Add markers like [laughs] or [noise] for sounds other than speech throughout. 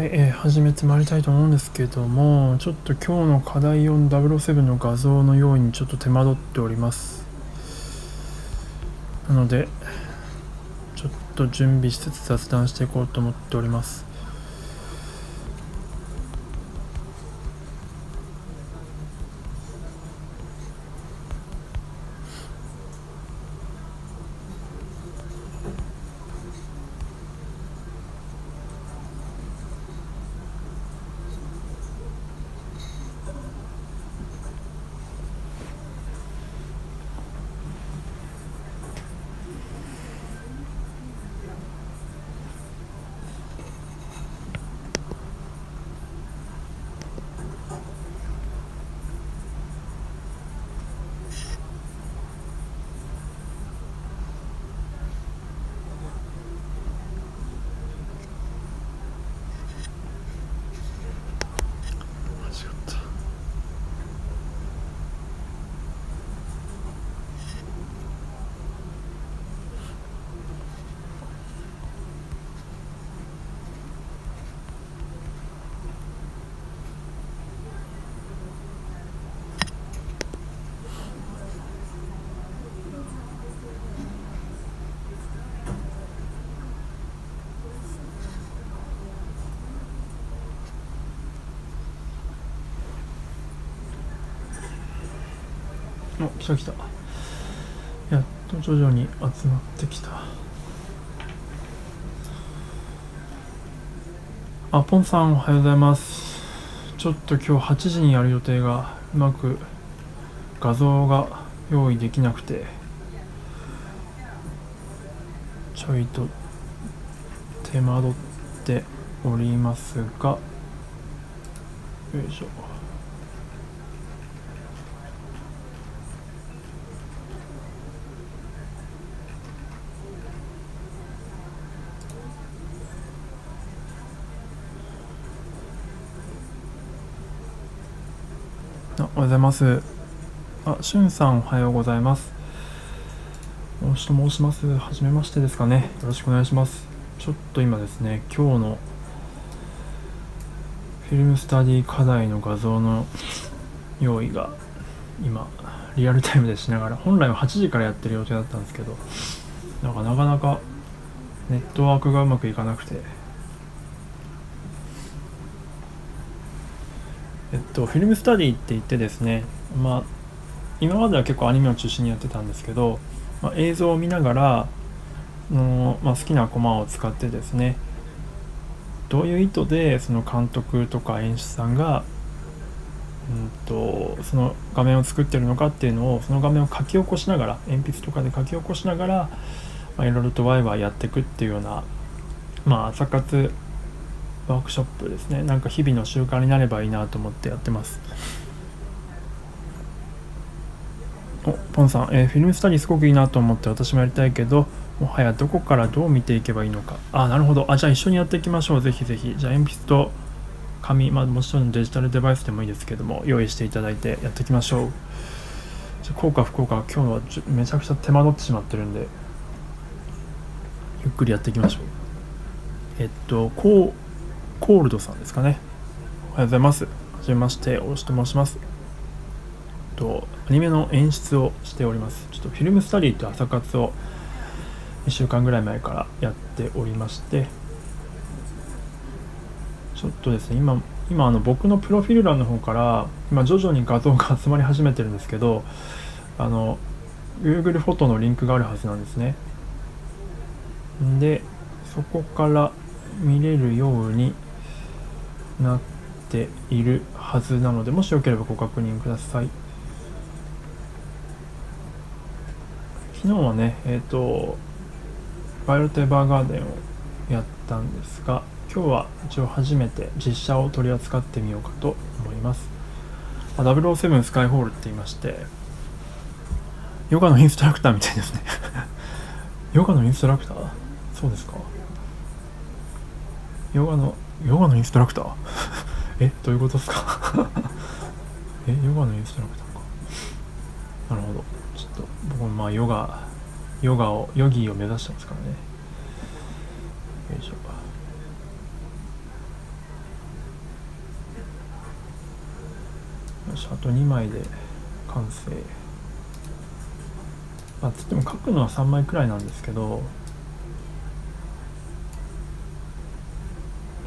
はい、えー、始めてまいりたいと思うんですけどもちょっと今日の課題4 007の画像のようにちょっと手間取っております。なのでちょっと準備しつつ雑談していこうと思っております。お来た来た。やっと徐々に集まってきた。あポンさんおはようございます。ちょっと今日8時にやる予定がうまく画像が用意できなくて。ちょいと手間取っておりますが。よいしょ。おはようございます。あ、しゅんさんおはようございます。大志と申します。はじめましてですかね。よろしくお願いします。ちょっと今ですね、今日のフィルムスタディ課題の画像の用意が今リアルタイムでしながら本来は8時からやってる予定だったんですけどなんかなかなかネットワークがうまくいかなくてえっと、フィルムスタディって言ってですね、まあ、今までは結構アニメを中心にやってたんですけど、まあ、映像を見ながらの、まあ、好きなコマを使ってですねどういう意図でその監督とか演出さんが、うんと、その画面を作ってるのかっていうのをその画面を書き起こしながら鉛筆とかで書き起こしながら、まあ、いろいろとワイワイやっていくっていうような、まあ、朝活ワークショップですね。なんか日々の習慣になればいいなと思ってやってます。おポンさん、えー、フィルムスタディすごくいいなと思って私もやりたいけどもはやどこからどう見ていけばいいのか。あなるほど。あじゃあ一緒にやっていきましょう。ぜひぜひ。じゃあ鉛筆と紙、まあ、もちろんデジタルデバイスでもいいですけども用意していただいてやっていきましょう。じゃ効果不効果今日はめちゃくちゃ手間取ってしまってるんでゆっくりやっていきましょう。えっとこうコールドさんですかね。おはようございます。はじめまして、大志と申します。と、アニメの演出をしております。ちょっとフィルムスタディと朝活を1週間ぐらい前からやっておりまして、ちょっとですね、今、今あの僕のプロフィール欄の方から今徐々に画像が集まり始めてるんですけどあの Google フォトのリンクがあるはずなんですねでそこから見れるようになっているはずなのでもしよければご確認ください。昨日はねえっ、ー、とバイオテーバーガーデンをやったんですが今日は一応初めて実写を取り扱ってみようかと思います。007スカイホールって言いましてヨガのインストラクターみたいですね。[laughs] ヨガのインストラクター？そうですか。ヨガのヨガのインストラクター？[laughs] えどういうことですか？[laughs] えヨガのインストラクターか。なるほど。ちょっと僕もまあヨガヨガをヨギーを目指してますからね。よいしょ。よしあと2枚で完成。まあつっても書くのは3枚くらいなんですけど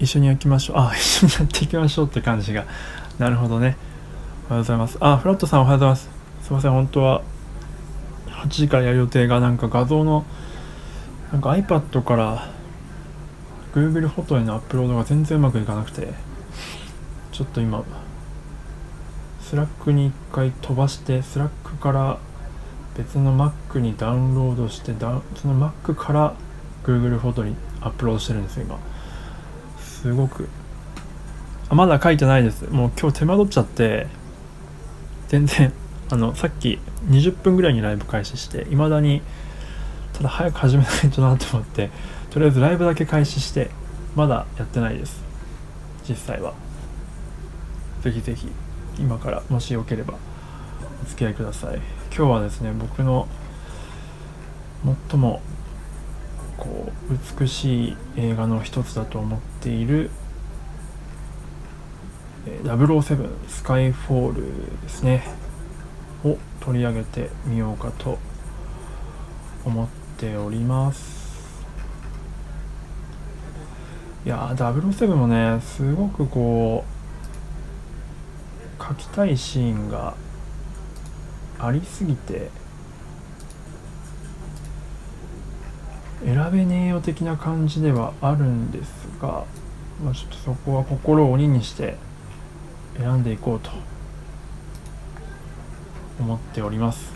一緒に焼きましょう。あ一緒にやっていきましょうって感じが。なるほどね。おはようございます。あフラットさんおはようございます。すいません本当は8時からやる予定がなんか画像のなんか iPad から Google フォトへのアップロードが全然うまくいかなくてちょっと今スラックに一回飛ばしてスラックから別の Mac にダウンロードしてその Mac から Google フォトにアップロードしてるんですよ今。すごく。あまだ書いてないです。もう今日手間取っちゃって全然 [laughs] あのさっき20分ぐらいにライブ開始していまだにただ早く始めないとなと思ってとりあえずライブだけ開始してまだやってないです。実際は。ぜひぜひ今からもしよければお付き合いください。今日はですね僕の最もこう美しい映画の一つだと思っている007スカイフォールですねを取り上げてみようかと思っております。いやー007もねすごくこう書きたいシーンがありすぎて選べねえよ的な感じではあるんですが、まあ、ちょっとそこは心を鬼にして選んでいこうと思っております。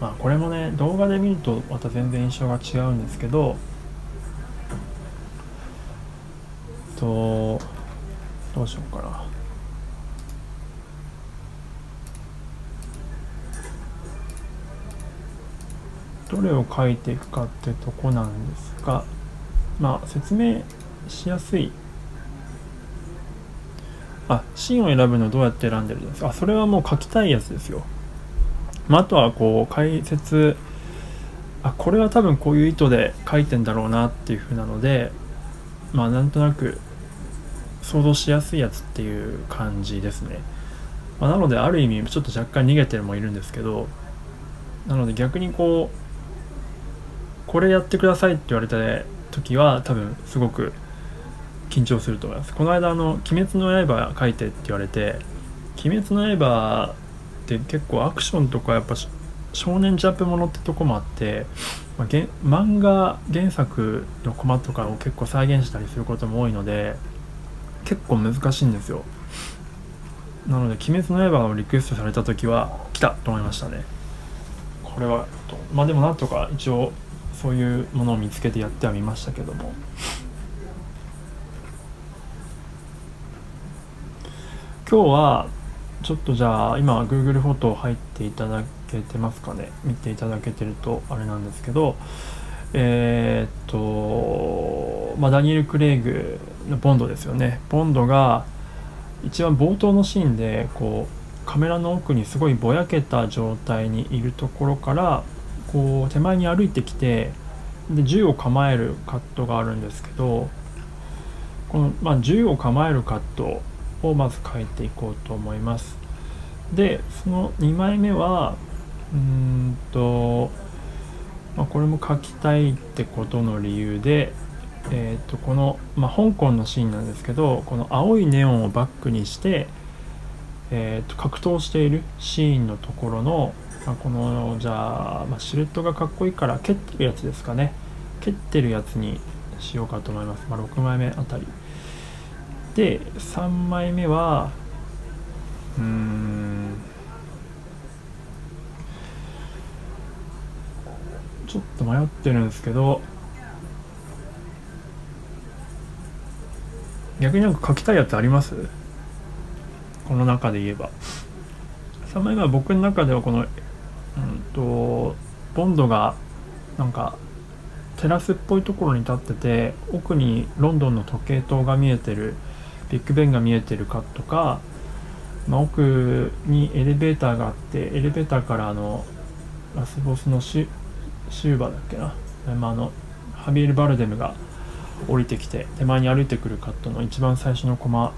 まあこれもね動画で見るとまた全然印象が違うんですけどとどうしようかな。どれを書いていくかってとこなんですがまあ説明しやすい。あシーンを選ぶのどうやって選んでるんですか？あそれはもう書きたいやつですよ、まあ、あとはこう解説。あこれは多分こういう意図で書いてんだろうなっていう風なのでまあなんとなく想像しやすいやつっていう感じですね、まあ、なのである意味ちょっと若干逃げてるもいるんですけどなので逆にこうこれやってくださいって言われた時は多分すごく緊張すると思います。この間あの「鬼滅の刃」書いてって言われて「鬼滅の刃」って結構アクションとかやっぱ少年ジャンプものってとこもあって、まあ、漫画原作のコマとかを結構再現したりすることも多いので結構難しいんですよ。なので「鬼滅の刃」をリクエストされた時は来たと思いましたね。これはまあでもなんとか一応そういうものを見つけてやってはみましたけども。今日はちょっとじゃあ今 Google フォト入っていただけてますかね。見ていただけてるとあれなんですけど。えー、っと、まあ、ダニエル・クレイグのボンドですよね。ボンドが一番冒頭のシーンでこうカメラの奥にすごいぼやけた状態にいるところからこう手前に歩いてきてで銃を構えるカットがあるんですけどこの、まあ、銃を構えるカットをまず書いていこうと思います。でその2枚目はうんと、まあ、これも書きたいってことの理由でえー、とこの、まあ、香港のシーンなんですけどこの青いネオンをバックにして、えー、と格闘しているシーンのところの、まあ、このじゃあ、まあ、シルエットがかっこいいから蹴ってるやつですかね。蹴ってるやつにしようかと思います、まあ、6枚目あたり。で3枚目はうん。ちょっと迷ってるんですけど逆になんか書きたいやつあります？この中で言えば。3枚目は僕の中ではこの、んと、ボンドがなんかテラスっぽいところに立ってて奥にロンドンの時計塔が見えてるビッグベンが見えてるカットか、まあ、奥にエレベーターがあってエレベーターからあのラスボスのシューバだっけな、まあ、あのハビエル・バルデムが降りてきて手前に歩いてくるカットの一番最初のコマ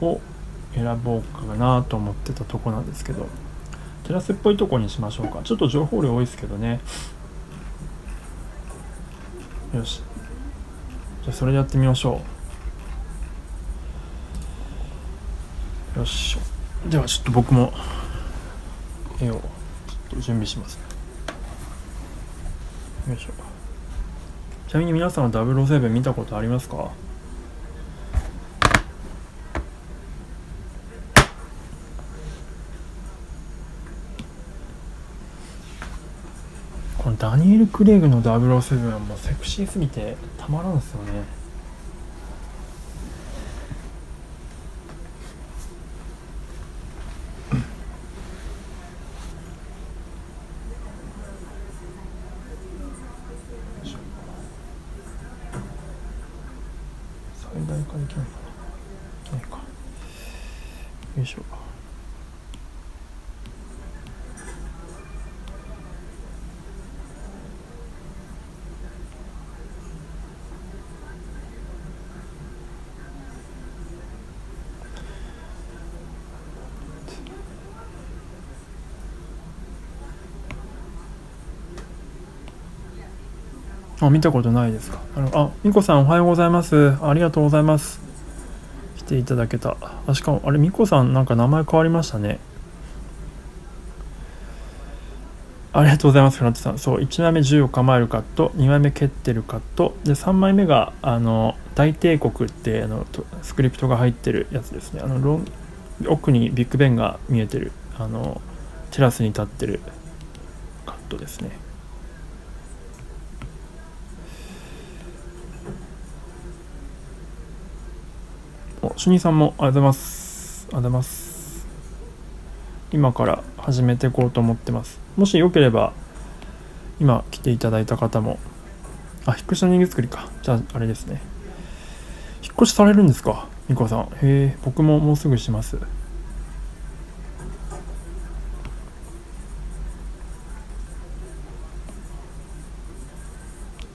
を選ぼうかなと思ってたとこなんですけど。テラスっぽいとこにしましょうか。ちょっと情報量多いですけどね。よし。じゃあそれでやってみましょう。よし。ではちょっと僕も絵をちょっと準備します。よいしょ。ちなみに皆さんは007見たことありますか？このダニエル・クレイグの007はもうセクシーすぎてたまらんですよね最大化できないかなないかよいしょあ、見たことないですか。あの、あ、みこさんおはようございます。ありがとうございます。来ていただけた。あ、しかも、あれ、みこさんなんか名前変わりましたね。ありがとうございます、フラントさん。そう、1枚目銃を構えるカット、2枚目蹴ってるカット、で、3枚目が、あの、大帝国ってあのスクリプトが入ってるやつですね。あの、ロン奥にビッグベンが見えてる、あの、テラスに立ってるカットですね。主任さんもありがとうございます。ありがとうございます。今から始めていこうと思ってます。もしよければ、今来ていただいた方も、あ、引っ越しの人間作りか。じゃあ、あれですね。引っ越しされるんですか？ニコさん。へえ、僕ももうすぐします。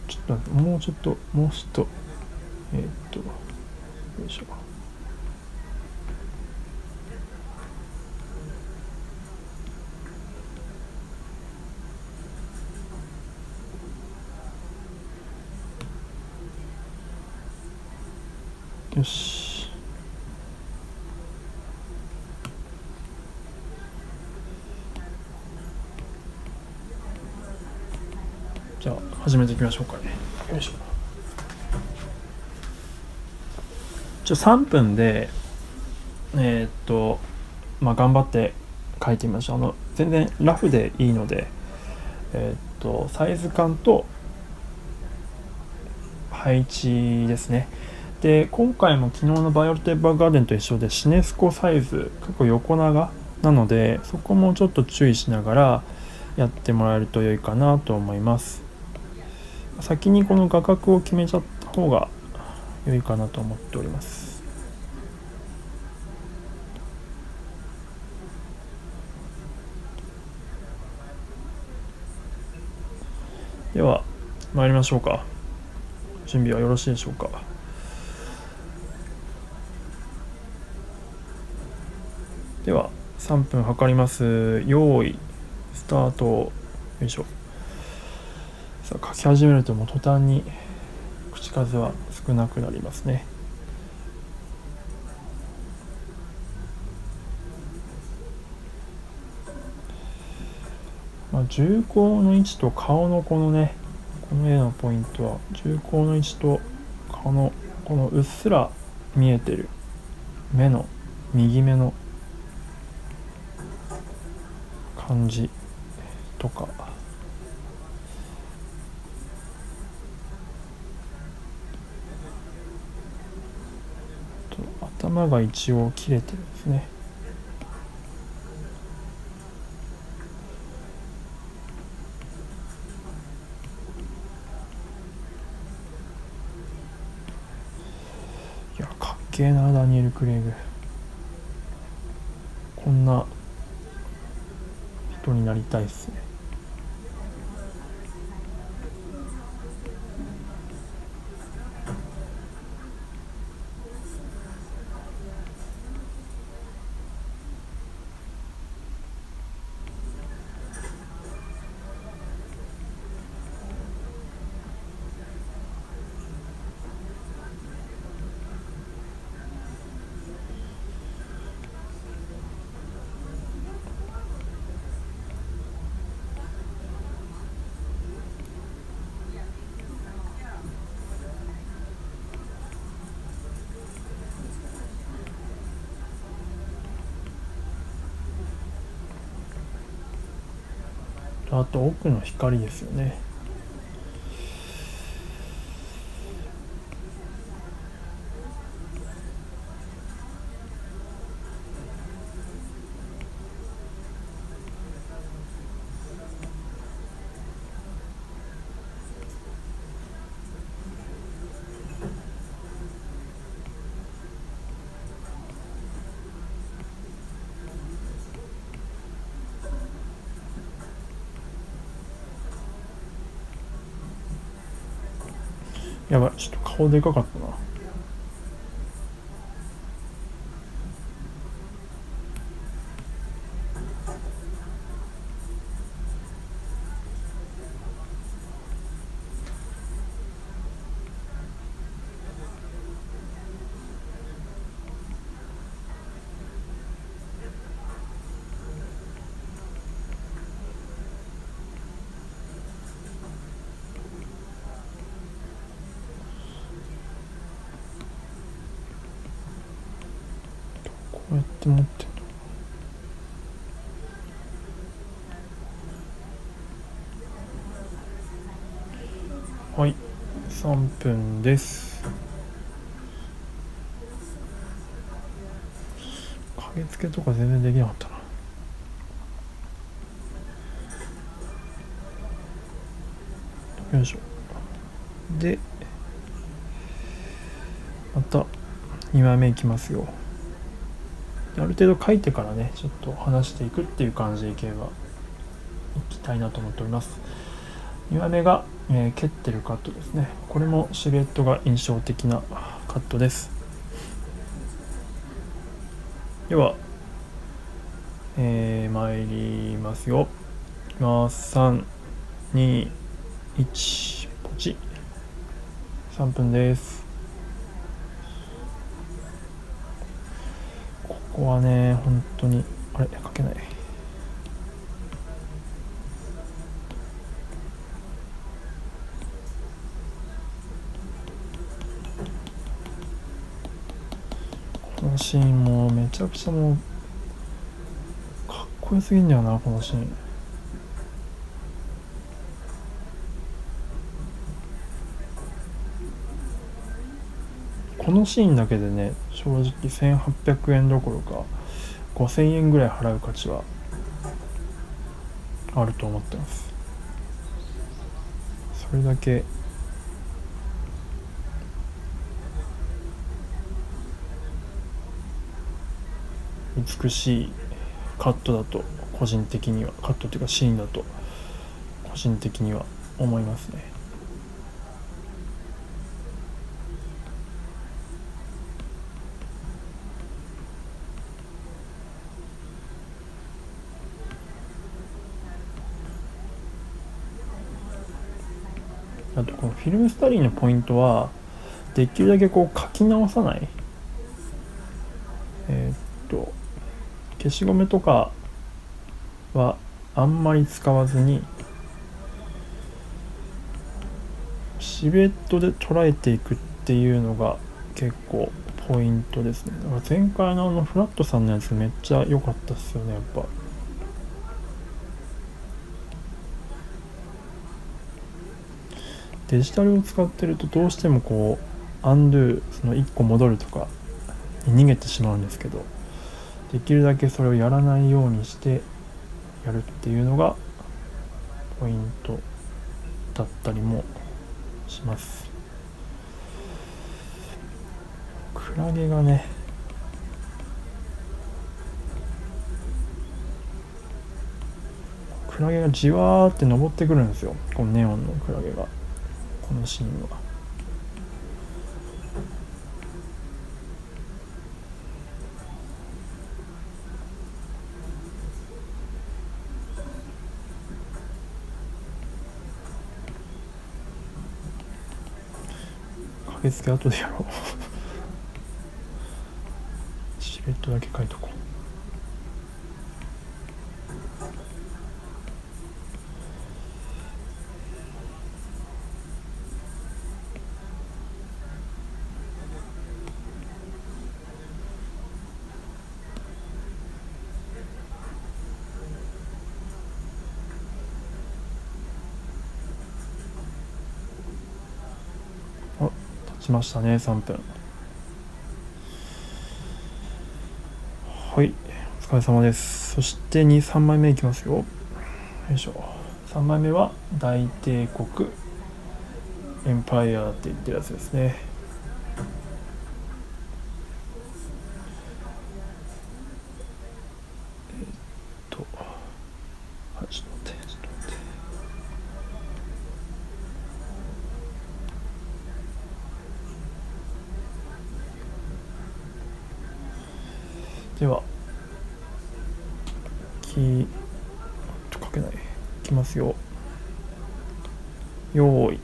ちょっと、もうちょっと、もうちょっと、えー、っと、よいしょ。よしじゃあ始めていきましょうかね。よいしょ。じゃあ3分でえー、っとまあ頑張って描いてみましょう。あの全然ラフでいいのでえー、っとサイズ感と配置ですね。で今回も昨日のヴァイオレット・エヴァーガーデンと一緒でシネスコサイズ結構横長なのでそこもちょっと注意しながらやってもらえると良いかなと思います。先にこの画角を決めちゃった方が良いかなと思っております。では参りましょうか。準備はよろしいでしょうか。では3分測ります。用意スタート。よいしょ。さあ書き始めるともう途端に口数は少なくなりますね。まあ、重厚の位置と顔のこのねこの絵のポイントは重厚の位置と顔のこのうっすら見えてる目の右目の感じとか。山が一応切れてるんですね。いやかっけえなダニエル・クレイグこんな人になりたいっすねあと奥の光ですよね。顔でかかったなこうやって持ってんのはい3分です。影付けとか全然できなかったな。よいしょ。でまた2枚目いきますよ。ある程度書いてからねちょっと話していくっていう感じでいけばいきたいなと思っております。2枚目が、えー蹴ってるカットですね。これもシルエットが印象的なカットです。ではえー、参りますよ。いきます。321ポチ。3分です。ここはね本当にあれ書けない。のシーンもめちゃくちゃもうかっこよすぎんだよなこのシーンこのシーンだけでね正直1800円どころか5000円ぐらい払う価値はあると思ってます。それだけ美しいカットだと個人的にはカットっていうかシーンだと個人的には思いますね。あとこのフィルムスタディのポイントはできるだけこう書き直さない。消しゴムとかはあんまり使わずにシルエットで捉えていくっていうのが結構ポイントですね。だから前回のあのフラットさんのやつめっちゃ良かったっすよねやっぱ。デジタルを使ってるとどうしてもこうアンドゥその1個戻るとかに逃げてしまうんですけど。できるだけそれをやらないようにしてやるっていうのがポイントだったりもします。クラゲがねクラゲがじわーって登ってくるんですよ。このネオンのクラゲが。このシーンは。駆けつけ後でやろう。シルエットだけ書いとこう。したね3分はいお疲れ様です。そして23枚目いきますよ。よいしょ。3枚目は大帝国エンパイアって言ってるやつですねではきと書けないいきますよよーい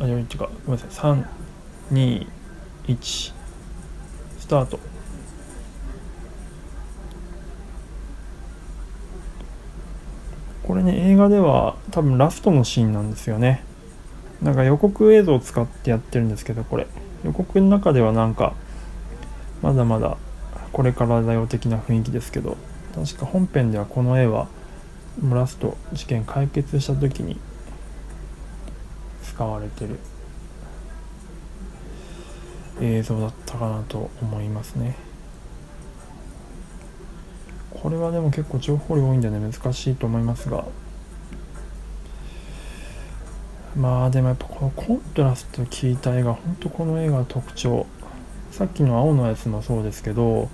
あ違う違うごめんなさい。321スタート。これね映画では多分ラストのシーンなんですよね。なんか予告映像を使ってやってるんですけどこれ。予告の中ではなんかまだまだこれからだよ的な雰囲気ですけど確か本編ではこの絵はラスト事件解決した時に使われてる。映像だったかなと思いますね。これはでも結構情報量多いんでね難しいと思いますが。まあでもやっぱこのコントラスト効いた絵が本当この絵が特徴。さっきの青のやつもそうですけど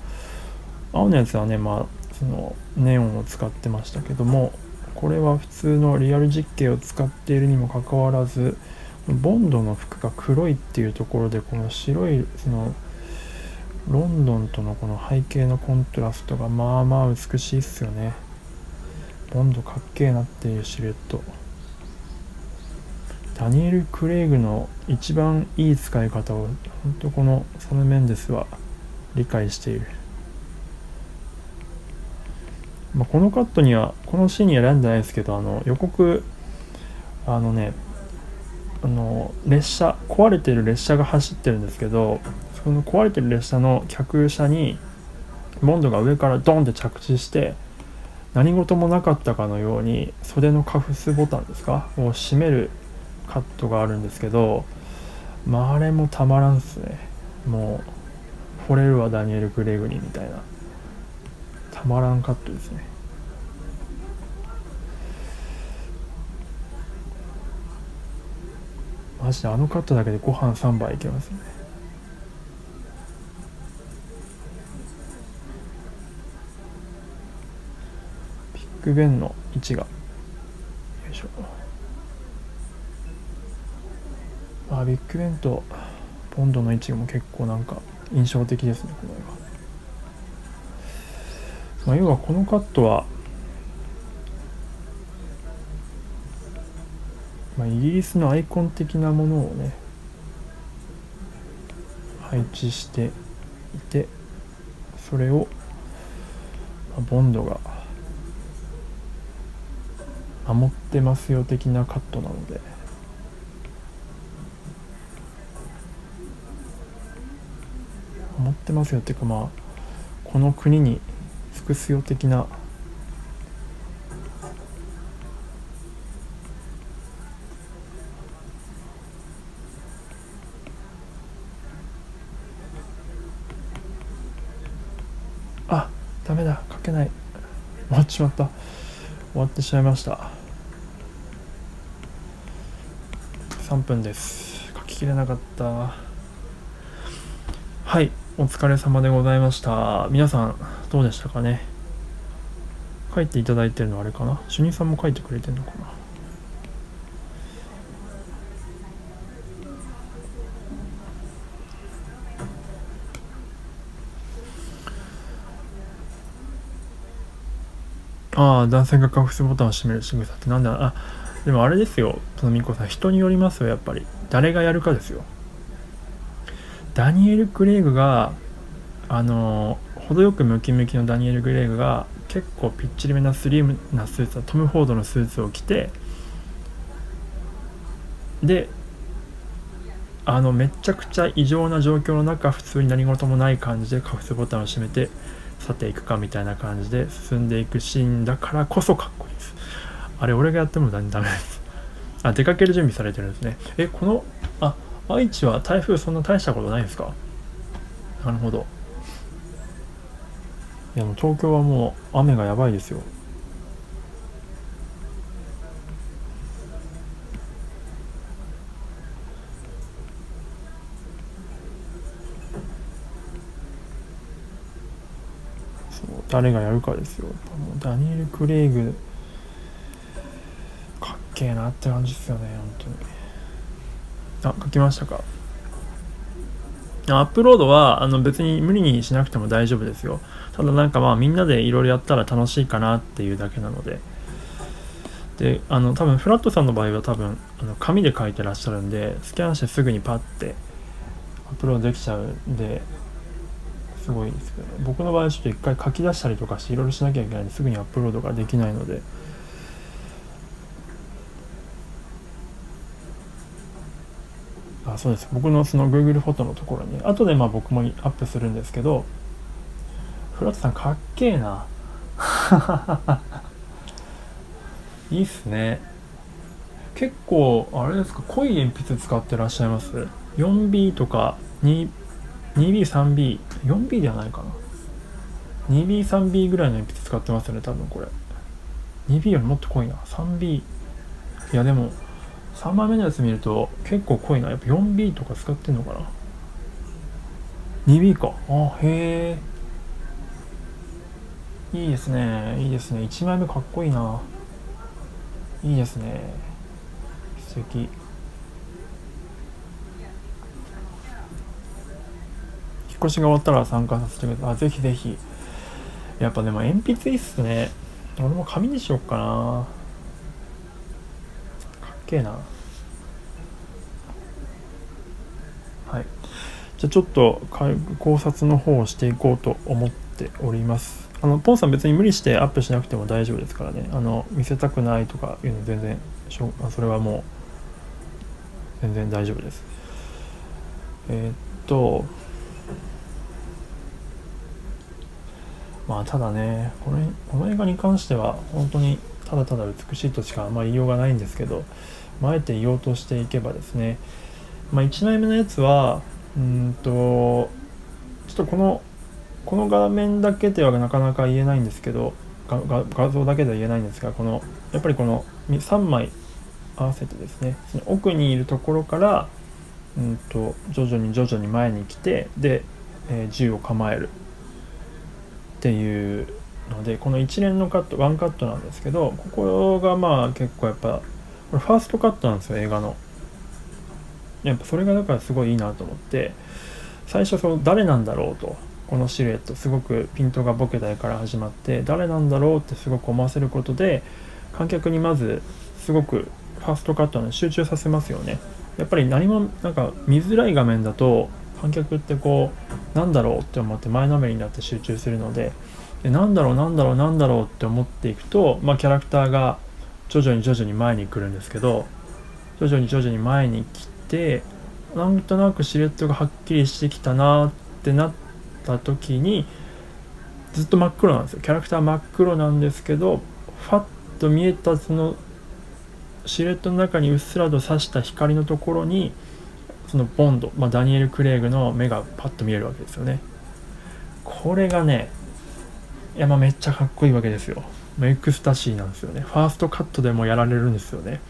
青のやつはねまあそのネオンを使ってましたけどもこれは普通のリアル実景を使っているにもかかわらずボンドの服が黒いっていうところでこの白いそのロンドンとのこの背景のコントラストがまあまあ美しいっすよね。ボンドかっけえなっていうシルエット。ダニエル・クレイグの一番いい使い方を本当このサム・メンデスは理解している、まあ、このカットにはこのシーンには選んでないですけどあの予告あのねあの列車壊れてる列車が走ってるんですけどその壊れてる列車の客車にボンドが上からドンって着地して何事もなかったかのように袖のカフスボタンですかを閉めるカットがあるんですけど、まあ、あれもたまらんっすね。もう惚れるわダニエル・クレイグにみたいなたまらんカットですね。マジであのカットだけでご飯3杯いけますね。ビッグベンの位置が。よいしょ。あビッグベンとポンドの位置も結構なんか印象的ですねこの絵は、まあ、要はこのカットは、まあ、イギリスのアイコン的なものをね配置していてそれを、まあ、ボンドが守ってますよ的なカットなので。思ってますよっていうかまあこの国に尽くすよ的なけない。終わってしまった。終わってしまいました。3分です。書ききれなかった。はい。お疲れ様でございました。皆さんどうでしたかね。書いていただいてるのあれかな。主任さんも書いてくれてるのかな。ああ、男性がカフスボタンを閉める仕草ってなんだあ、でもあれですよ、そのみこさん、人によりますよ、やっぱり。誰がやるかですよ。ダニエル・クレイグが、あの、程よくムキムキのダニエル・グレイグが、結構ぴっちりめなスリムなスーツトム・フォードのスーツを着て、で、あの、めちゃくちゃ異常な状況の中、普通に何事もない感じでカフスボタンを閉めて、去っていくかみたいな感じで進んでいくシーンだからこそかっこいいです。あれ、俺がやってもダメです。あ、出かける準備されてるんですね。え、この、あ、愛知は台風そんな大したことないんですか？なるほど。いや、もう東京はもう雨がやばいですよ。誰がやるかですよ。ダニエル・クレイグ、かっけえなって感じですよね、本当に。あ、書きましたか？アップロードはあの別に無理にしなくても大丈夫ですよ。ただなんかまあみんなでいろいろやったら楽しいかなっていうだけなので。で、あの多分フラットさんの場合は多分あの紙で書いてらっしゃるんで、スキャンしてすぐにパッてアップロードできちゃうんで、すごいですけど、僕の場合ちょっと一回書き出したりとかしていろいろしなきゃいけないんですぐにアップロードができないので。あそうです。僕のその Google フォトのところに後でまあ僕もアップするんですけどフラットさんかっけえな。[laughs] いいっすね。結構あれですか濃い鉛筆使ってらっしゃいます？4B とか 2, 2B、3B、4B ではないかな。2B、3B ぐらいの鉛筆使ってますよね、多分これ。2B よりもっと濃いな。3B。いや、でも、3枚目のやつ見ると結構濃いな。やっぱ 4B とか使ってんのかな。2B か。あ、へえ。いいですね。いいですね。1枚目かっこいいな。いいですね。素敵。越しが終わったら参加させてください。あ、ぜひぜひ。やっぱでも鉛筆いいっすね。俺も紙にしよっかな。かっけえな。はい。じゃあちょっと考察の方をしていこうと思っております。あの、ポンさん別に無理してアップしなくても大丈夫ですからね。あの、見せたくないとかいうの全然、しょそれはもう、全然大丈夫です。えー、っと、まあただねこのこの映画に関しては本当にただただ美しいとしかあんまり言いようがないんですけど、まあ、えて言おうとしていけばですね、まあ、1枚目のやつはうんとちょっとこのこの画面だけではなかなか言えないんですけど画像だけでは言えないんですがこのやっぱりこの3枚合わせてですねその奥にいるところからうんと徐々に徐々に前に来てで、えー、銃を構える。っていうのでこの一連のカットワンカットなんですけどここがまあ結構やっぱこれファーストカットなんですよ映画の。やっぱそれがだからすごいいいなと思って最初その誰なんだろうとこのシルエットすごくピントがボケた絵から始まって誰なんだろうってすごく思わせることで観客にまずすごくファーストカットに集中させますよね。やっぱり何もなんか見づらい画面だと観客ってこうなんだろうって思って前のめりになって集中するのででなんだろうなんだろうなんだろうって思っていくと、まあ、キャラクターが徐々に徐々に前に来るんですけど徐々に徐々に前に来てなんとなくシルエットがはっきりしてきたなってなった時にずっと真っ黒なんですよ。キャラクター真っ黒なんですけどファッと見えたそのシルエットの中にうっすらと差した光のところにそのボンド、まあ、ダニエル・クレイグの目がパッと見えるわけですよね。これがねいやまあめっちゃかっこいいわけですよ。エクスタシーなんですよね。ファーストカットでもやられるんですよね。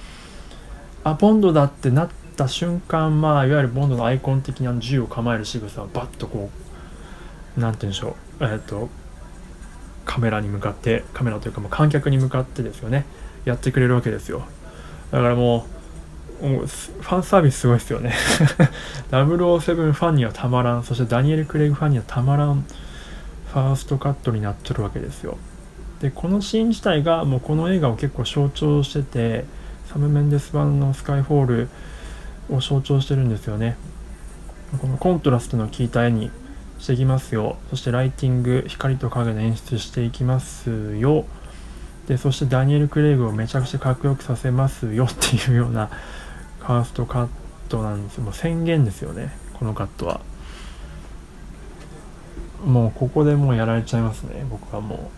あボンドだってなった瞬間まあいわゆるボンドのアイコン的な銃を構える仕草をバッとこう何て言うんでしょう。えっ、ー、とカメラに向かってカメラというかもう観客に向かってですよね。やってくれるわけですよ。だからもうもうファンサービスすごいですよね。[laughs] 007ファンにはたまらん。そしてダニエル・クレイグファンにはたまらんファーストカットになっちゃるわけですよ。でこのシーン自体がもうこの映画を結構象徴しててサム・メンデス版のスカイフォールを象徴してるんですよね。このコントラストの効いた絵にしていきますよ。そしてライティング光と影で演出していきますよ。でそしてダニエル・クレイグをめちゃくちゃかっこよくさせますよっていうようなファーストカットなんですよ。もう宣言ですよね。このカットは。もうここでもうやられちゃいますね。僕はも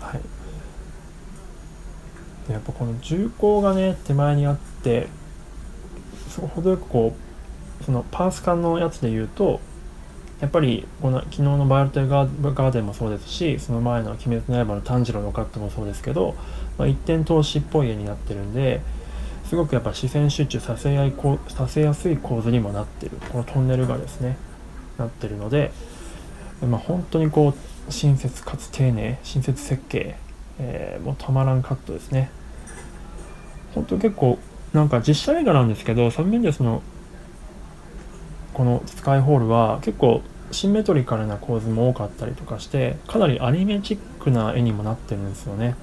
う。はい。でやっぱこの銃口がね手前にあってすごい程よくこうそのパース感のやつで言うとやっぱりこの昨日のバイオルテガーデンもそうですしその前の「鬼滅の刃」の炭治郎のカットもそうですけど、まあ、一点透視っぽい絵になってるんですごくやっぱ視線集中させやいさせやすい構図にもなってる。このトンネルがですねなってるので、まあ、本当にこう親切かつ丁寧親切設計、えー、もうたまらんカットですね。本当結構なんか実写映画なんですけどサム・メンデスのこのスカイホールは結構シンメトリカルな構図も多かったりとかしてかなりアニメチックな絵にもなってるんですよね。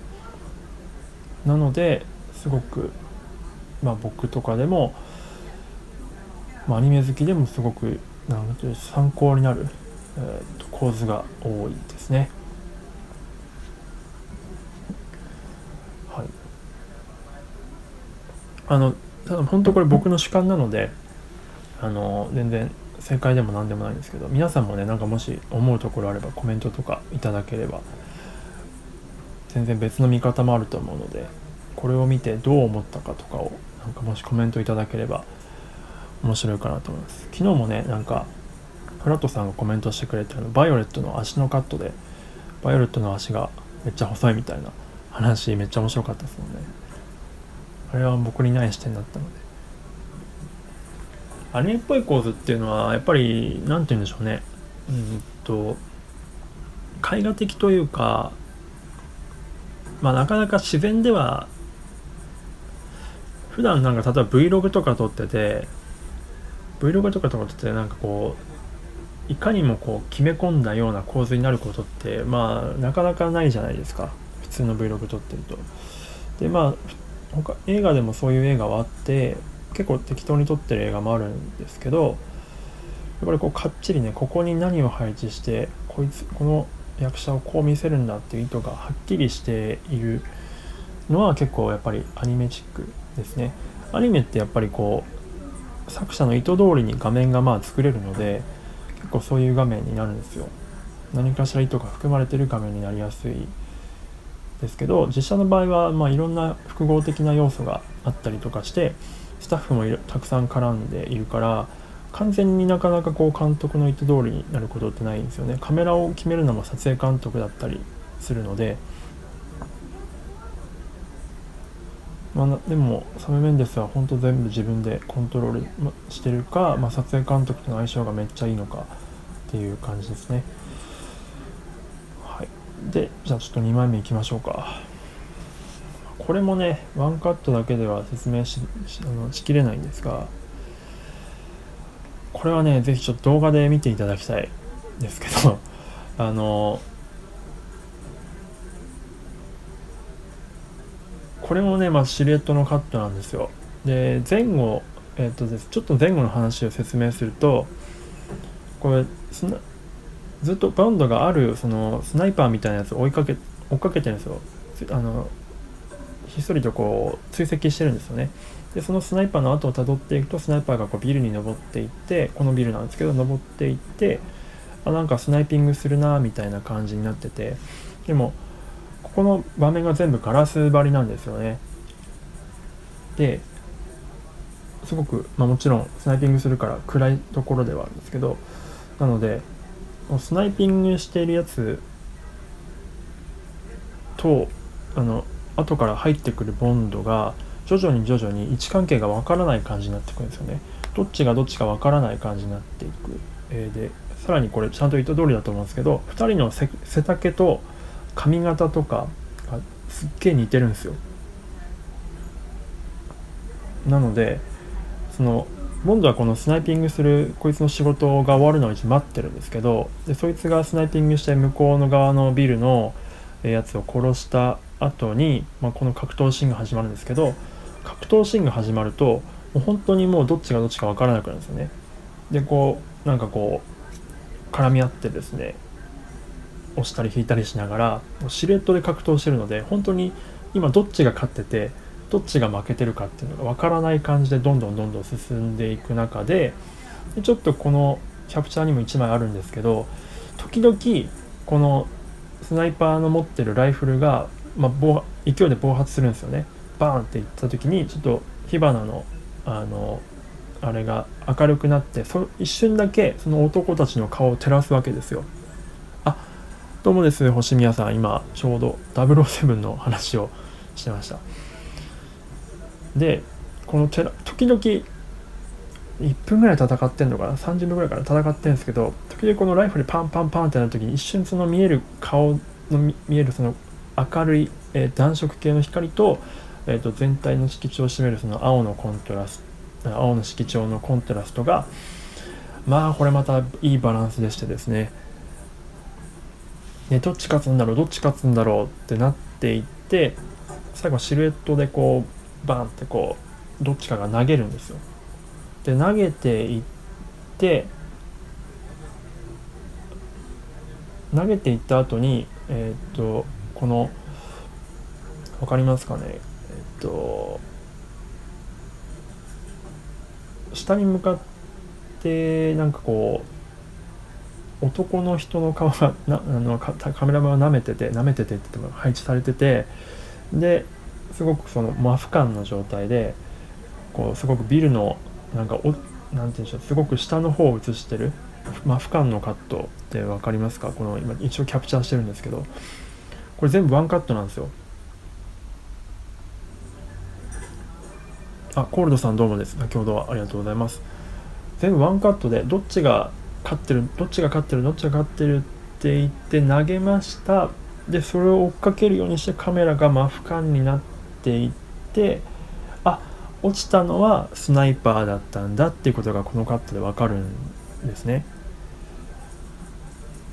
なのですごくまあ僕とかでも、まあ、アニメ好きでもすごくなんて参考になる、えー、と構図が多いですね。はい。あのただ本当これ僕の主観なのであの全然正解でも何でもないんですけど皆さんもねなんかもし思うところあればコメントとかいただければ全然別の見方もあると思うのでこれを見てどう思ったかとかをなんかもしコメントいただければ面白いかなと思います。昨日もねなんかフラットさんがコメントしてくれてあのバイオレットの足のカットでバイオレットの足がめっちゃ細いみたいな話めっちゃ面白かったですもんね。あれは僕にない視点だったので。アニメっぽい構図っていうのはやっぱり何て言うんでしょうね。うんと絵画的というかまあなかなか自然では普段なんか例えば Vlog とか撮ってて Vlog とか撮っててなんかこういかにもこう決め込んだような構図になることってまあなかなかないじゃないですか普通の Vlog 撮ってると。でまあ他映画でもそういう映画はあって結構適当に撮ってる映画もあるんですけどやっぱりこうかっちりねここに何を配置してこいつこの役者をこう見せるんだっていう意図がはっきりしているのは結構やっぱりアニメチックですね。アニメってやっぱりこう作者の意図通りに画面がまあ作れるので結構そういう画面になるんですよ。何かしら意図が含まれてる画面になりやすいですけど実写の場合はまあいろんな複合的な要素があったりとかしてスタッフもたくさん絡んでいるから完全になかなかこう監督の意図通りになることってないんですよね。カメラを決めるのも撮影監督だったりするので、まあ、でもサム・メンデスは本当全部自分でコントロールしてるか、まあ、撮影監督との相性がめっちゃいいのかっていう感じですね。はい。でじゃあちょっと2枚目いきましょうか。これもねワンカットだけでは説明しあのしきれないんですがこれはね是非ちょっと動画で見ていただきたいですけど [laughs] あのこれもね、まあ、シルエットのカットなんですよ。で前後えっ、とです。ちょっと前後の話を説明するとこれずっとバウンドがあるそのスナイパーみたいなやつを追いかけ追っかけてるんですよ。あのひっそりとこう追跡してるんですよね。でそのスナイパーの後をたどっていくとスナイパーがこうビルに登っていってこのビルなんですけど登っていってあなんかスナイピングするなみたいな感じになっててでもここの場面が全部ガラス張りなんですよね。ですごく、まあ、もちろんスナイピングするから暗いところではあるんですけどなのでスナイピングしているやつとあの後から入ってくるボンドが徐々に徐々に位置関係がわからない感じになっていくんですよね。どっちがどっちかわからない感じになっていく。えー、でさらにこれちゃんと言った通りだと思うんですけど2人の背丈と髪型とかがすっげえ似てるんですよ。なのでそのボンドはこのスナイピングするこいつの仕事が終わるのを一待ってるんですけどでそいつがスナイピングして向こうの側のビルのやつを殺した後に、まあ、この格闘シーンが始まるんですけど格闘シーンが始まるともう本当にもうどっちがどっちか分からなくなるんですよね。でこうなんかこう絡み合ってですね押したり引いたりしながらシルエットで格闘してるので本当に今どっちが勝っててどっちが負けてるかっていうのが分からない感じでどんどんどんどん進んでいく中ででちょっとこのキャプチャーにも1枚あるんですけど時々このスナイパーの持ってるライフルが、まあ、勢いで暴発するんですよね。バーンっていった時にちょっと火花のあのあれが明るくなってそ一瞬だけその男たちの顔を照らすわけですよ。あどうもです星宮さん。今ちょうど007の話をしてました。でこのテラ時々1分ぐらい戦ってんのかな？30秒ぐらいから戦ってるんですけど時々このライフルパンパンパンってなる時に一瞬その見える顔の見えるその明るい、え、暖色系の光と,、えー、と全体の色調を占めるその青のコントラスト青の色調のコントラストがまあこれまたいいバランスでしてですねねどっち勝つんだろうどっち勝つんだろうってなっていって最後シルエットでこうバンってこうどっちかが投げるんですよ。で投げていって投げていった後にえー、とこの分かりますかね？と下に向かってなんかこう男の人の顔がなあのカメラマンが舐めてて舐めててって配置されててですごくその真俯瞰の状態でこうすごくビルのなんかおなんて言うんでしょうすごく下の方を映してる真俯瞰のカットって分かりますか？この今一応キャプチャーしてるんですけどこれ全部ワンカットなんですよ。あコールドさんどうもです。先ほどはありがとうございます。全部ワンカットでどっちが勝ってるどっちが勝ってるどっちが勝ってるって言って投げました。でそれを追っかけるようにしてカメラが真俯瞰になっていってあ落ちたのはスナイパーだったんだっていうことがこのカットでわかるんですね。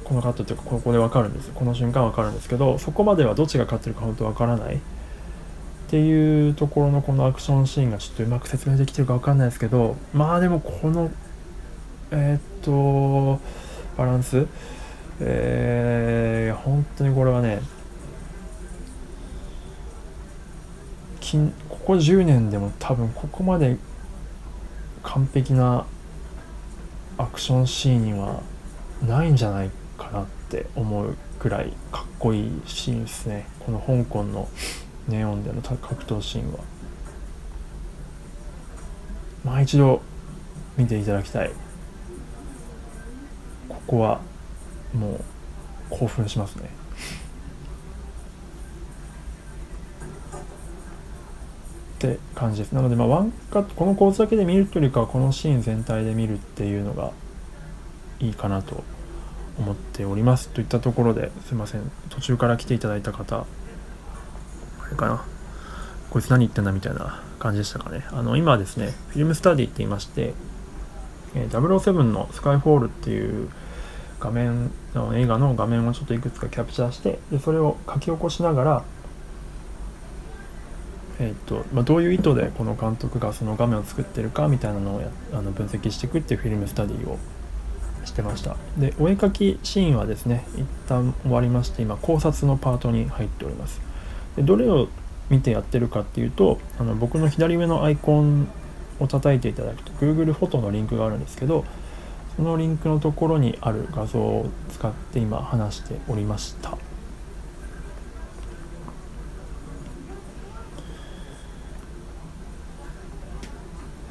このカットっていうかここでわかるんです。この瞬間わかるんですけどそこまではどっちが勝ってるか本当わからない。っていうところのこのアクションシーンがちょっとうまく説明できてるかわかんないですけどまあでもこのえー、っとバランスえー、本当にこれはねここ10年でも多分ここまで完璧なアクションシーンにはないんじゃないかなって思うくらいかっこいいシーンですね。この香港のネオンでの格闘シーンは。まあ一度見ていただきたい。ここはもう興奮しますね。って感じです。なのでまあワンカットこの構図だけで見るというよりかはこのシーン全体で見るっていうのがいいかなと思っております。といったところですいません。途中から来ていただいた方れかな。こいつ何言ってんだみたいな感じでしたかね。あの今ですねフィルムスタディって言いまして、えー、007のスカイフォールっていう画面の映画の画面をちょっといくつかキャプチャーしてでそれを書き起こしながらえーとまあ、どういう意図でこの監督がその画面を作ってるかみたいなのをあの分析していくっていうフィルムスタディをしてました。でお絵かきシーンはですね一旦終わりまして今考察のパートに入っております。でどれを見てやってるかっていうとあの僕の左上のアイコンを叩いていただくと Google フォトのリンクがあるんですけどそのリンクのところにある画像を使って今話しておりました。う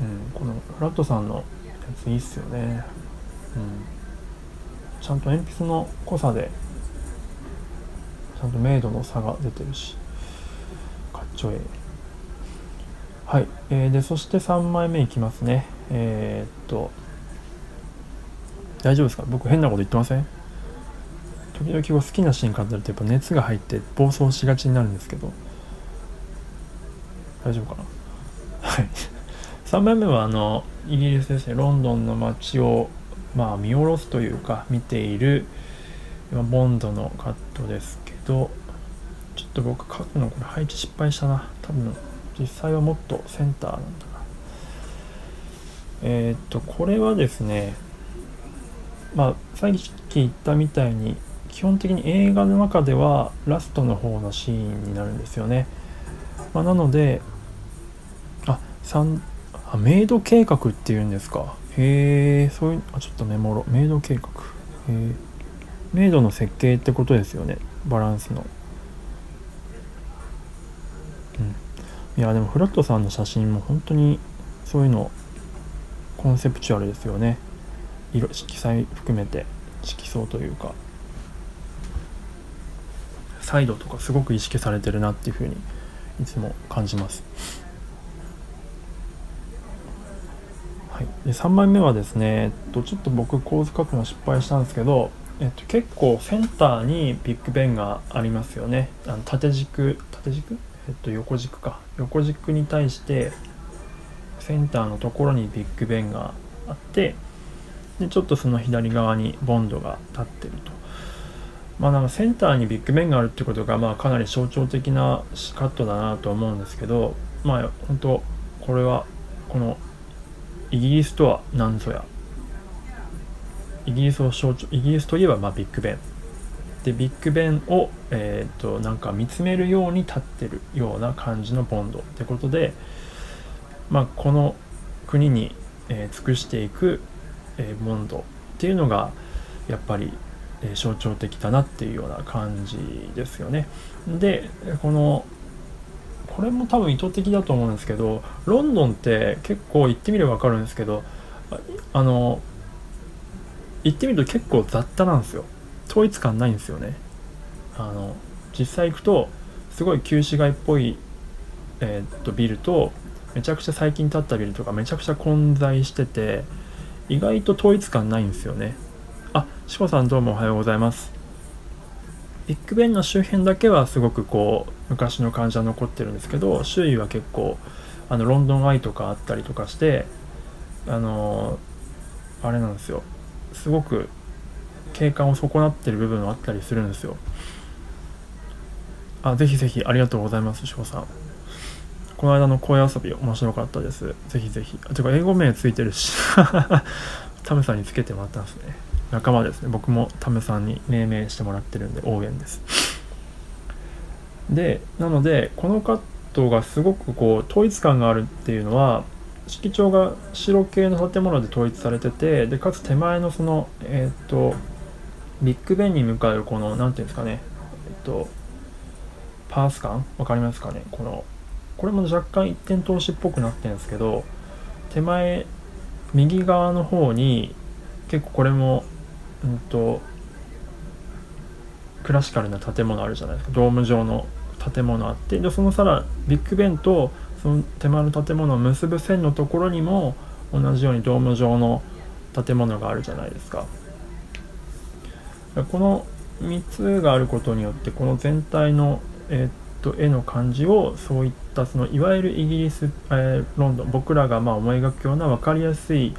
んこのフラットさんのやついいっすよね。うん。ちゃんと鉛筆の濃さでちゃんと明度の差が出てるし。ちょえはい、えー、でそして3枚目いきますね。えー、っと。大丈夫ですか？僕変なこと言ってません？時々好きなシーン語るとやっぱ熱が入って暴走しがちになるんですけど。大丈夫かな？[laughs] はい。3番目はあのイギリスですね。ロンドンの街をまあ見下ろすというか見ているボンドのカットですけど。と僕書くのこれ配置失敗したな。多分実際はもっとセンターなんだな。えー、っとこれはですねまあさっき言ったみたいに基本的に映画の中ではラストの方のシーンになるんですよね、まあ、なのであ3あメイド計画っていうんですか。へえそういうあちょっとメモろメイド計画。へえメイドの設計ってことですよね。バランスのうんいやでもフラットさんの写真も本当にそういうのコンセプチュアルですよね。色色彩含めて色相というか。サイドとかすごく意識されてるなっていうふうにいつも感じます。はい、で3枚目はですね、えっと、ちょっと僕構図書くの失敗したんですけど、えっと、結構センターにビッグベンがありますよね。あの縦軸縦軸？えっと横軸か。横軸に対してセンターのところにビッグベンがあってでちょっとその左側にボンドが立ってると。まあなんかセンターにビッグベンがあるってことがまあかなり象徴的なカットだなと思うんですけどまあ本当これはこのイギリスとは何ぞや。イギリスを象徴イギリスといえばまあビッグベン。でビッグベンを、えーと、なんか見つめるように立ってるような感じのボンドってことで、まあ、この国に、えー、尽くしていく、えー、ボンドっていうのがやっぱりえ象徴的だなっていうような感じですよね。でこのこれも多分意図的だと思うんですけどロンドンって結構行ってみれば分かるんですけどあの行ってみると結構雑多なんですよ統一感ないんですよね。あの実際行くとすごい旧市街っぽい、えー、っとビルとめちゃくちゃ最近建ったビルとかめちゃくちゃ混在してて意外と統一感ないんですよね。あ、しこさんどうもおはようございます。ビッグベンの周辺だけはすごくこう昔の感じは残ってるんですけど周囲は結構あのロンドンアイとかあったりとかしてあのあれなんですよ。すごく景観を損なってる部分があったりするんですよ。あぜひぜひありがとうございますしこさん。この間の声遊び面白かったです。ぜひぜひ。あてか英語名ついてるし。[laughs] タムさんにつけてもらったんですね。仲間ですね。僕もタムさんに命名してもらってるんで応援です。でなのでこのカットがすごくこう統一感があるっていうのは色調が白系の建物で統一されててでかつ手前のそのえっ、とビッグベンに向かうこの何ていうんですかね。えっ、とパース感？分かりますかね？このこれも若干一点通しっぽくなってるんですけど手前右側の方に結構これもうんとクラシカルな建物あるじゃないですか。ドーム状の建物あってでそのさらビッグベンとその手前の建物を結ぶ線のところにも同じようにドーム状の建物があるじゃないですか。この3つがあることによってこの全体の、えー、っと絵の感じをそういったそのいわゆるイギリス、えー、ロンドン僕らがまあ思い描くような分かりやすい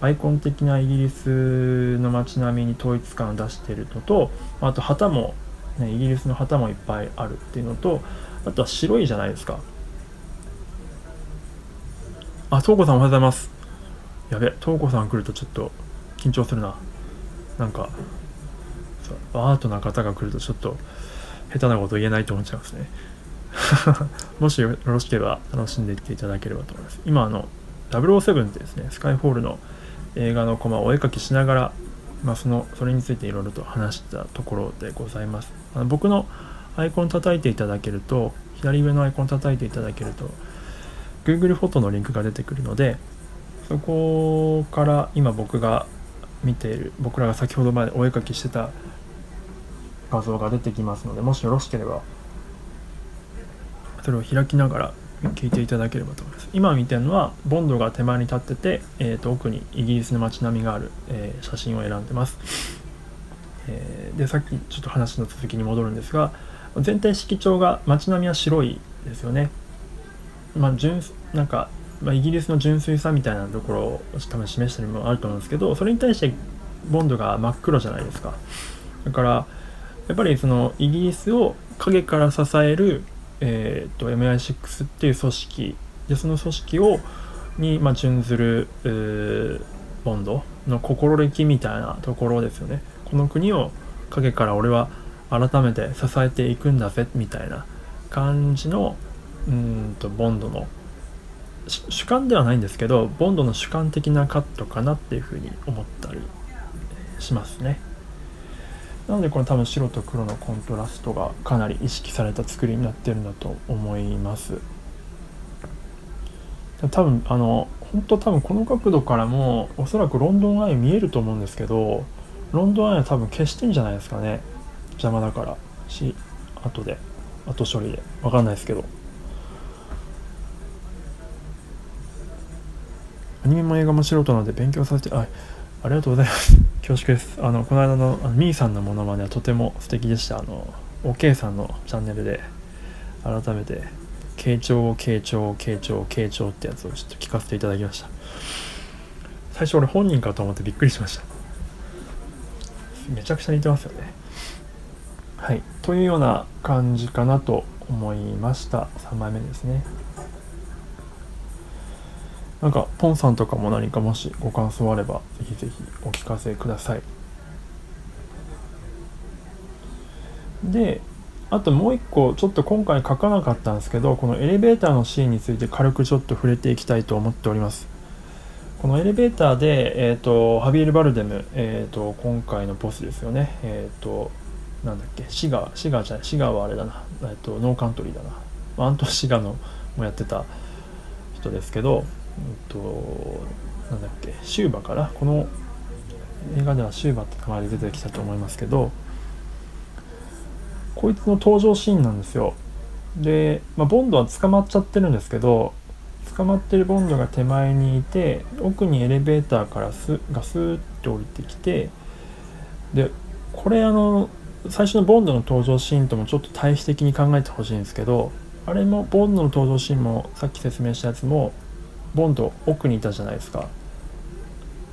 アイコン的なイギリスの街並みに統一感を出しているのとあと旗も、ね、イギリスの旗もいっぱいあるっていうのとあとは白いじゃないですか。あ東子さんおはようございます。やべ東子さん来るとちょっと緊張するな。なんかアートな方が来るとちょっと下手なこと言えないと思っちゃいますね [laughs] もしよろしければ楽しんでいっていただければと思います今あの007ってですねスカイフォールの映画のコマをお絵かきしながら、まあ、そのそれについていろいろと話したところでございます。あの僕のアイコン叩いていただけると左上のアイコン叩いていただけると Google フォトのリンクが出てくるのでそこから今僕が見ている僕らが先ほどまでお絵かきしてた画像が出てきますのでもしよろしければ。それを開きながら聞いていただければと思います。今見てるのはボンドが手前に立ってて、えー、と奥にイギリスの街並みがある、えー、写真を選んでます、えー、でさっきちょっと話の続きに戻るんですが全体色調が街並みは白いですよね。まあ純なんか、まあ、イギリスの純粋さみたいなところを多分示したりもあると思うんですけどそれに対してボンドが真っ黒じゃないですか。だからやっぱりそのイギリスを影から支える、えーと、MI6 っていう組織でその組織をに、まあ、準ずる、えー、ボンドの心歴みたいなところですよねこの国を影から俺は改めて支えていくんだぜみたいな感じのうんとボンドの主観ではないんですけどボンドの主観的なカットかなっていうふうに思ったりしますね。なのでこれ多分白と黒のコントラストがかなり意識された作りになってるんだと思います。多分あの本当多分この角度からもおそらくロンドンアイ見えると思うんですけどロンドンアイは多分消してんじゃないですかね。邪魔だから。し後で。後処理で。分かんないですけど。アニメも映画も素人なので勉強させてあありがとうございます。[laughs] 恐縮です。あのこの間のあのミーさんのものまねはとても素敵でした。あの OK さんのチャンネルで改めて傾聴傾聴傾聴傾聴ってやつをちょっと聞かせていただきました。最初俺本人かと思ってびっくりしました。めちゃくちゃ似てますよね。はい。というような感じかなと思いました。3枚目ですね。なんかポンさんとかも何かもしご感想あればぜひぜひお聞かせください。であともう一個ちょっと今回書かなかったんですけどこのエレベーターのシーンについて軽くちょっと触れていきたいと思っております。このエレベーターで、えーと、ハビエル・バルデム、えーと、今回のボスですよね。えっ、ー、となんだっけシガーシガーじゃないシガーはあれだな、えーと、ノーカントリーだな。アントシガのもやってた人ですけどえっと、なんだっけ、シューバかな？この映画ではシューバって名前で出てきたと思いますけど、こいつの登場シーンなんですよ。で、まあ、ボンドは捕まっちゃってるんですけど、捕まってるボンドが手前にいて、奥にエレベーターからスがスーッと降りてきて、で、これあの、最初のボンドの登場シーンともちょっと対比的に考えてほしいんですけど、あれもボンドの登場シーンもさっき説明したやつもボンド奥にいたじゃないですか。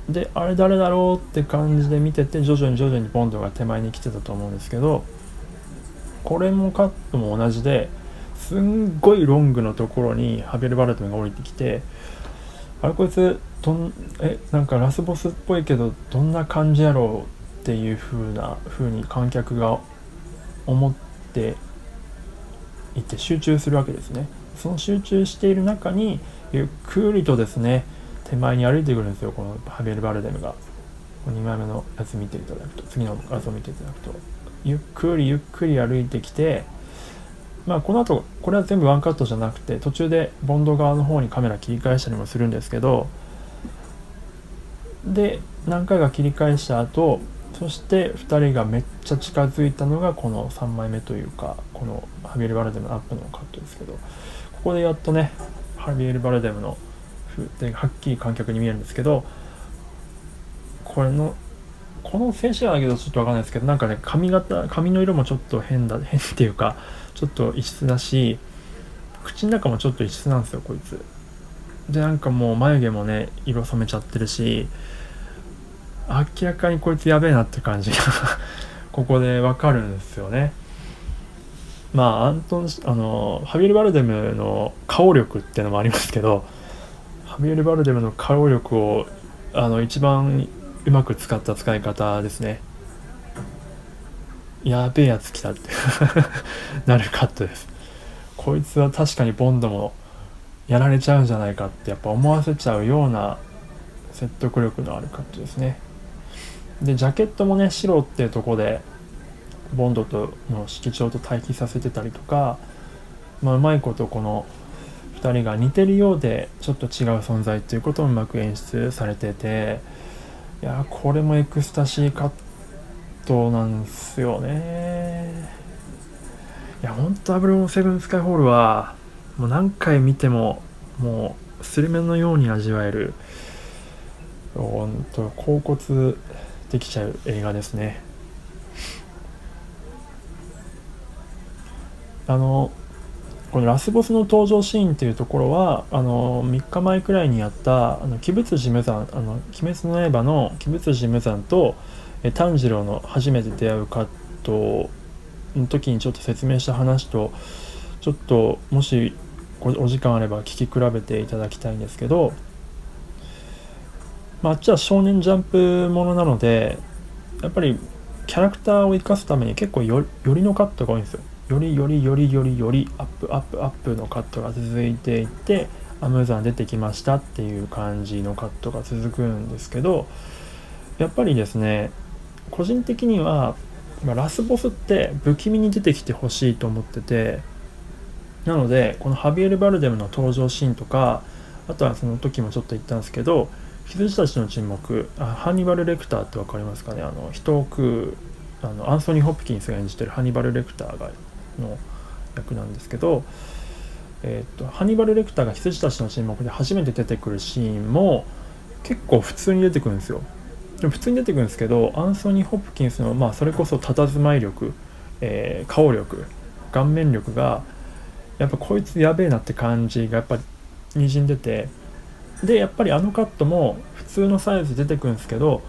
であれ誰だろうって感じで見てて徐々に徐々にボンドが手前に来てたと思うんですけどこれもカットも同じですんごいロングのところにハベル・バルトムが降りてきてあれこいつどんえなんかラスボスっぽいけどどんな感じやろうっていう風な風に観客が思っていて集中するわけですね。その集中している中にゆっくりとですね手前に歩いてくるんですよ。このハビエル・バルデムが。2枚目のやつ見ていただくと。次の画像見ていただくと。ゆっくりゆっくり歩いてきてまあこの後これは全部ワンカットじゃなくて途中でボンド側の方にカメラ切り返したりもするんですけどで何回か切り返した後そして2人がめっちゃ近づいたのがこの3枚目というかこのハビエル・バルデムのアップのカットですけどここでやっとねハビエル・バルデムの風はっきり観客に見えるんですけどこれのこの静止画だけどちょっとわかんないですけどなんかね髪型髪の色もちょっと変だ変っていうかちょっと異質だし口の中もちょっと異質なんですよこいつ。でなんかもう眉毛もね色染めちゃってるし明らかにこいつやべえなって感じが [laughs] ここでわかるんですよね。まあアントンあのハビエル・バルデムの顔力っていうのもありますけどハビエル・バルデムの顔力をあの一番うまく使った使い方ですね。やべえやつ来たって。[laughs] なるカットです。こいつは確かにボンドもやられちゃうんじゃないかってやっぱ思わせちゃうような説得力のあるカットですね。でジャケットもね白っていうとこでボンドとの色調と対比させてたりとか、まあ、うまいことこの2人が似てるようでちょっと違う存在っていうことをうまく演出されてていやこれもエクスタシーカットなんすよね。いやほんとアブロンセブンスカイホールはもう何回見てももうスルメのように味わえる本当恍惚できちゃう映画ですね。あのこのラスボスの登場シーンっていうところはあの3日前くらいにやったあの鬼仏寺無惨あの鬼滅の刃の鬼仏寺無惨とえ炭治郎の初めて出会うカットの時にちょっと説明した話とちょっともしお時間あれば聞き比べていただきたいんですけど、まあ、あっちは少年ジャンプものなのでやっぱりキャラクターを生かすために結構よりのカットが多いんですよ。よりよりよりよりよりアップアップアップのカットが続いていってアムザン出てきましたっていう感じのカットが続くんですけどやっぱりですね個人的にはラスボスって不気味に出てきてほしいと思っててなのでこのハビエル・バルデムの登場シーンとかあとはその時もちょっと言ったんですけど羊たちの沈黙あハニバル・レクターって分かりますかね？あの人を食うあのアンソニー・ホプキンスが演じてるハニバル・レクターがの役なんですけど、えーと、ハニバル・レクターが羊たちの沈黙で初めて出てくるシーンも結構普通に出てくるんですよ。でも普通に出てくるんですけどアンソニー・ホプキンスの、まあ、それこそ佇まい力、えー、顔力顔面力がやっぱこいつやべえなって感じがやっぱにじんでてでやっぱりあのカットも普通のサイズで出てくるんですけど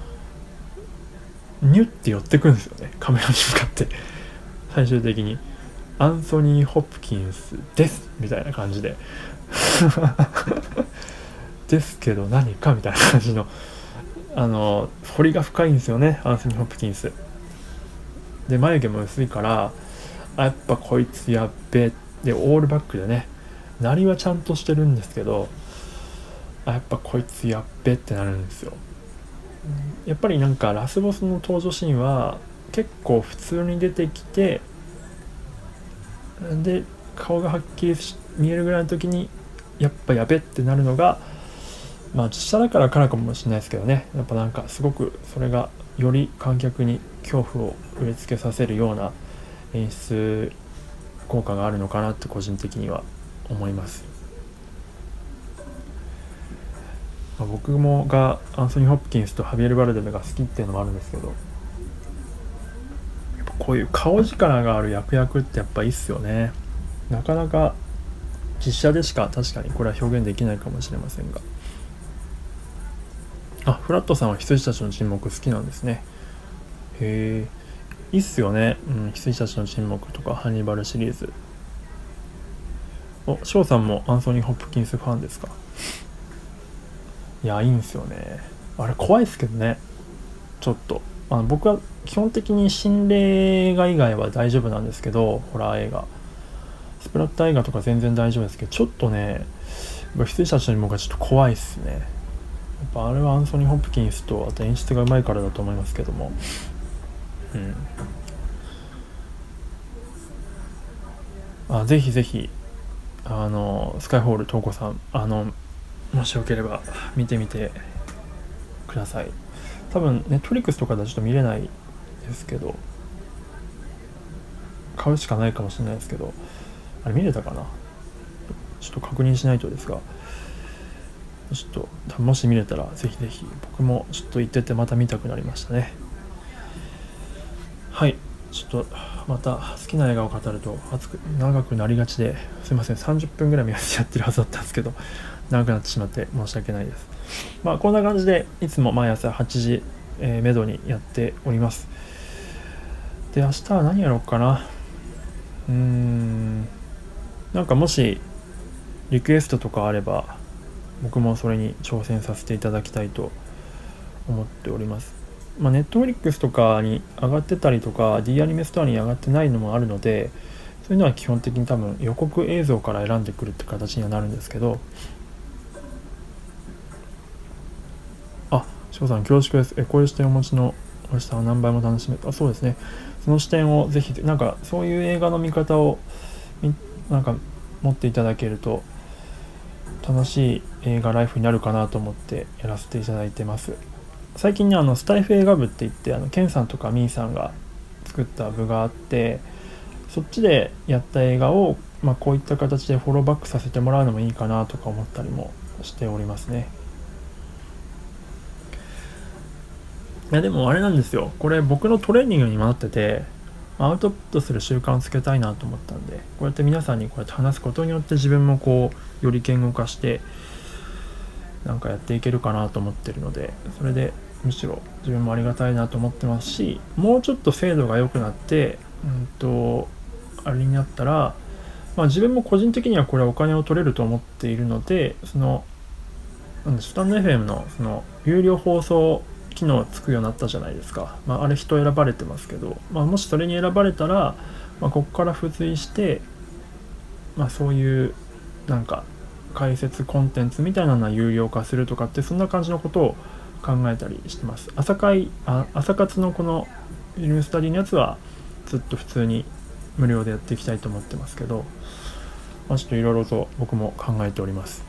ニュッて寄ってくるんですよね。カメラに向かって。最終的に。アンソニー・ホプキンスですみたいな感じで。[laughs] ですけど何かみたいな感じのあの彫りが深いんですよねアンソニー・ホプキンスで眉毛も薄いからあやっぱこいつやっべでオールバックでねなりはちゃんとしてるんですけどあやっぱこいつやっべってなるんですよ。やっぱりなんかラスボスの登場シーンは結構普通に出てきてで顔がはっきり見えるぐらいの時にやっぱやべってなるのがまあ実写だからからかもしれないですけどね。やっぱなんかすごくそれがより観客に恐怖を植え付けさせるような演出効果があるのかなって個人的には思います、まあ、僕もがアンソニー・ホプキンスとハビエル・バルデメが好きっていうのもあるんですけどこういう顔力がある役役ってやっぱいいっすよね。なかなか実写でしか確かにこれは表現できないかもしれませんが。あフラットさんは羊たちの沈黙好きなんですね。へえ。いいっすよね、うん、羊たちの沈黙とかハンニバルシリーズ。お翔さんもアンソニー・ホップキンスファンですか？いやいいんすよね。あれ怖いっすけどね。ちょっと。あの僕は基本的に心霊映画以外は大丈夫なんですけどホラー映画。スプラッター映画とか全然大丈夫ですけどちょっとね羊たちのもがちょっと怖いっすね。やっぱあれはアンソニー・ホプキンスとあと演出がうまいからだと思いますけども。うん。あぜひぜひあのスカイホール東子さんあのもしよければ見てみてください。多分ネットリックスとかではちょっと見れないですけど買うしかないかもしれないですけどあれ見れたかな？ちょっと確認しないとですがちょっともし見れたらぜひぜひ僕もちょっと行っててまた見たくなりましたね。はい。ちょっとまた好きな映画を語ると熱く長くなりがちですいません。30分ぐらい目安でやってるはずだったんですけど長くなってしまって申し訳ないです。まあこんな感じでいつも毎朝8時、えー、めどにやっております。で明日は何やろうかな。うーん。なんかもしリクエストとかあれば僕もそれに挑戦させていただきたいと思っております。まあ、ネットフリックスとかに上がってたりとか D アニメストアに上がってないのもあるのでそういうのは基本的に多分予告映像から選んでくるって形にはなるんですけど。あ翔さん恐縮です。えこういう視点をお持ちのおいしさは何倍も楽しめた。そうですね。その視点をぜひなんかそういう映画の見方をなんか持っていただけると楽しい映画ライフになるかなと思ってやらせていただいてます最近ねあのスタイフ映画部って言ってあのケンさんとかミーさんが作った部があってそっちでやった映画をまあ、こういった形でフォローバックさせてもらうのもいいかなとか思ったりもしておりますね。いやでもあれなんですよ。これ僕のトレーニングにもなっててアウトプットする習慣をつけたいなと思ったんでこうやって皆さんにこうやって話すことによって自分もこうより言語化してなんかやっていけるかなと思ってるのでそれでむしろ自分もありがたいなと思ってますしもうちょっと精度が良くなってうんとあれになったら、まあ、自分も個人的にはこれお金を取れると思っているのでそのなんでスタンド FM のその有料放送機能つくようになったじゃないですか、まあ、あれ人選ばれてますけど、まあ、もしそれに選ばれたら、まあ、ここから付随して、まあ、そういうなんか解説コンテンツみたいなのは有料化するとかってそんな感じのことを考えたりしてます。朝会あ朝活のこのフィルムスタディのやつはずっと普通に無料でやっていきたいと思ってますけど、まあ、ちょっといろいろと僕も考えております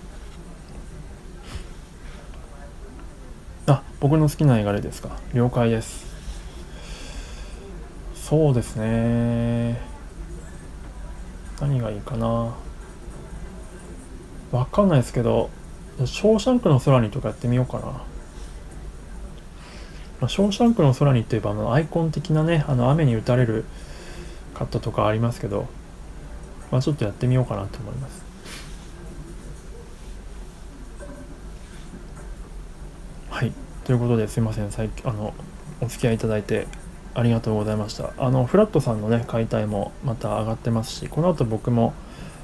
あ僕の好きな映画でですか？了解です。そうですね。何がいいかな？わかんないですけど「ショーシャンクの空に」とかやってみようかな、ま、ショーシャンクの空にっていえばあのアイコン的なねあの雨に打たれるカットとかありますけど、まあ、ちょっとやってみようかなと思いますはいということですいません。最近あのお付き合いいただいてありがとうございました。あのフラットさんのね解体もまた上がってますしこの後僕も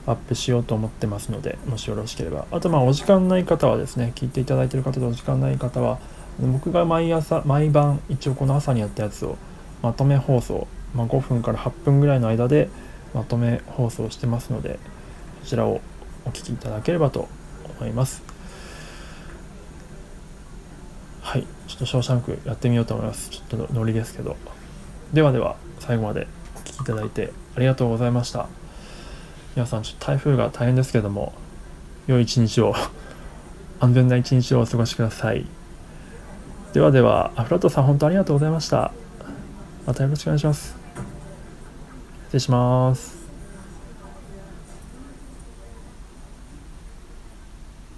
アップしようと思ってますのでもしよろしければ。あとまあお時間ない方はですね聞いていただいてる方とお時間ない方は僕が毎朝毎晩一応この朝にやったやつをまとめ放送、まあ、5分から8分ぐらいの間でまとめ放送してますのでそちらをお聞きいただければと思います。はい、ちょっとショーシャンクやってみようと思います。ちょっとノリですけど。ではでは、最後までお聴きいただいてありがとうございました。皆さん、ちょっと台風が大変ですけども、良い一日を、[laughs] 安全な一日をお過ごしください。ではでは、アフラットさん、本当ありがとうございました。またよろしくお願いします。失礼します。